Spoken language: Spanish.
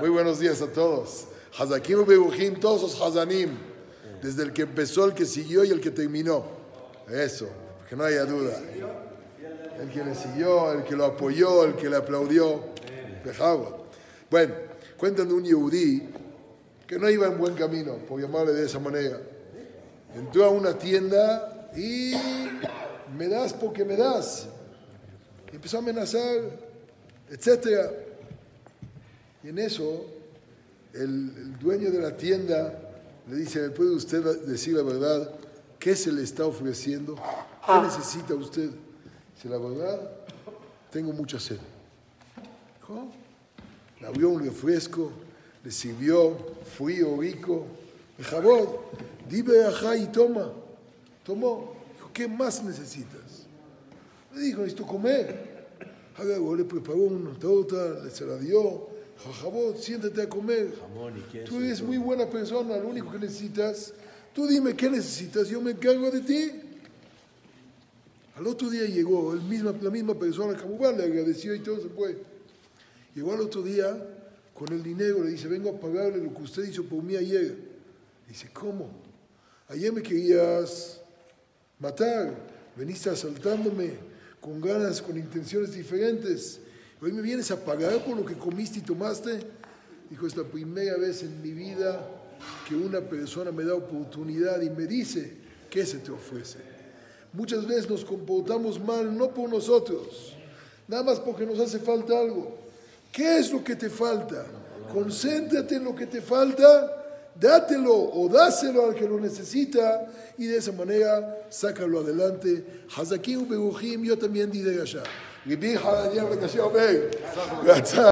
Muy buenos días a todos. Hazakim Bebuchim, todos los Hazanim. Desde el que empezó, el que siguió y el que terminó. Eso, que no haya duda. El que le siguió, el que lo apoyó, el que le aplaudió. Bueno, cuentan de un yehudí que no iba en buen camino, por llamarle de esa manera. Entró a una tienda y me das porque me das. Empezó a amenazar, etcétera. Y en eso, el, el, dueño de la tienda le dice, ¿me puede usted decir la verdad? ¿Qué se le está ofreciendo? ¿Qué necesita usted? Dice, la verdad, tengo mucha sed. Dijo, le abrió un refresco, le sirvió frío, rico, jabón, dime ajá y toma. Tomó. Dijo, ¿qué más necesitas? Le dijo, necesito comer. le preparó una torta, le se la dio, Jajabot, siéntate a comer. Tú eres muy buena persona, lo único que necesitas, tú dime qué necesitas, yo me encargo de ti. Al otro día llegó el misma, la misma persona, Kabubal le agradeció y todo se fue. Llegó al otro día con el dinero, le dice, vengo a pagarle lo que usted hizo por mí ayer. Dice, ¿cómo? Ayer me querías matar, veniste asaltándome con ganas, con intenciones diferentes. Hoy me vienes a pagar por lo que comiste y tomaste. Dijo, es la primera vez en mi vida que una persona me da oportunidad y me dice, ¿qué se te ofrece? Muchas veces nos comportamos mal, no por nosotros, nada más porque nos hace falta algo. ¿Qué es lo que te falta? Concéntrate en lo que te falta, dátelo o dáselo al que lo necesita y de esa manera sácalo adelante. Hazakim Beguhim, yo también di de Gashá.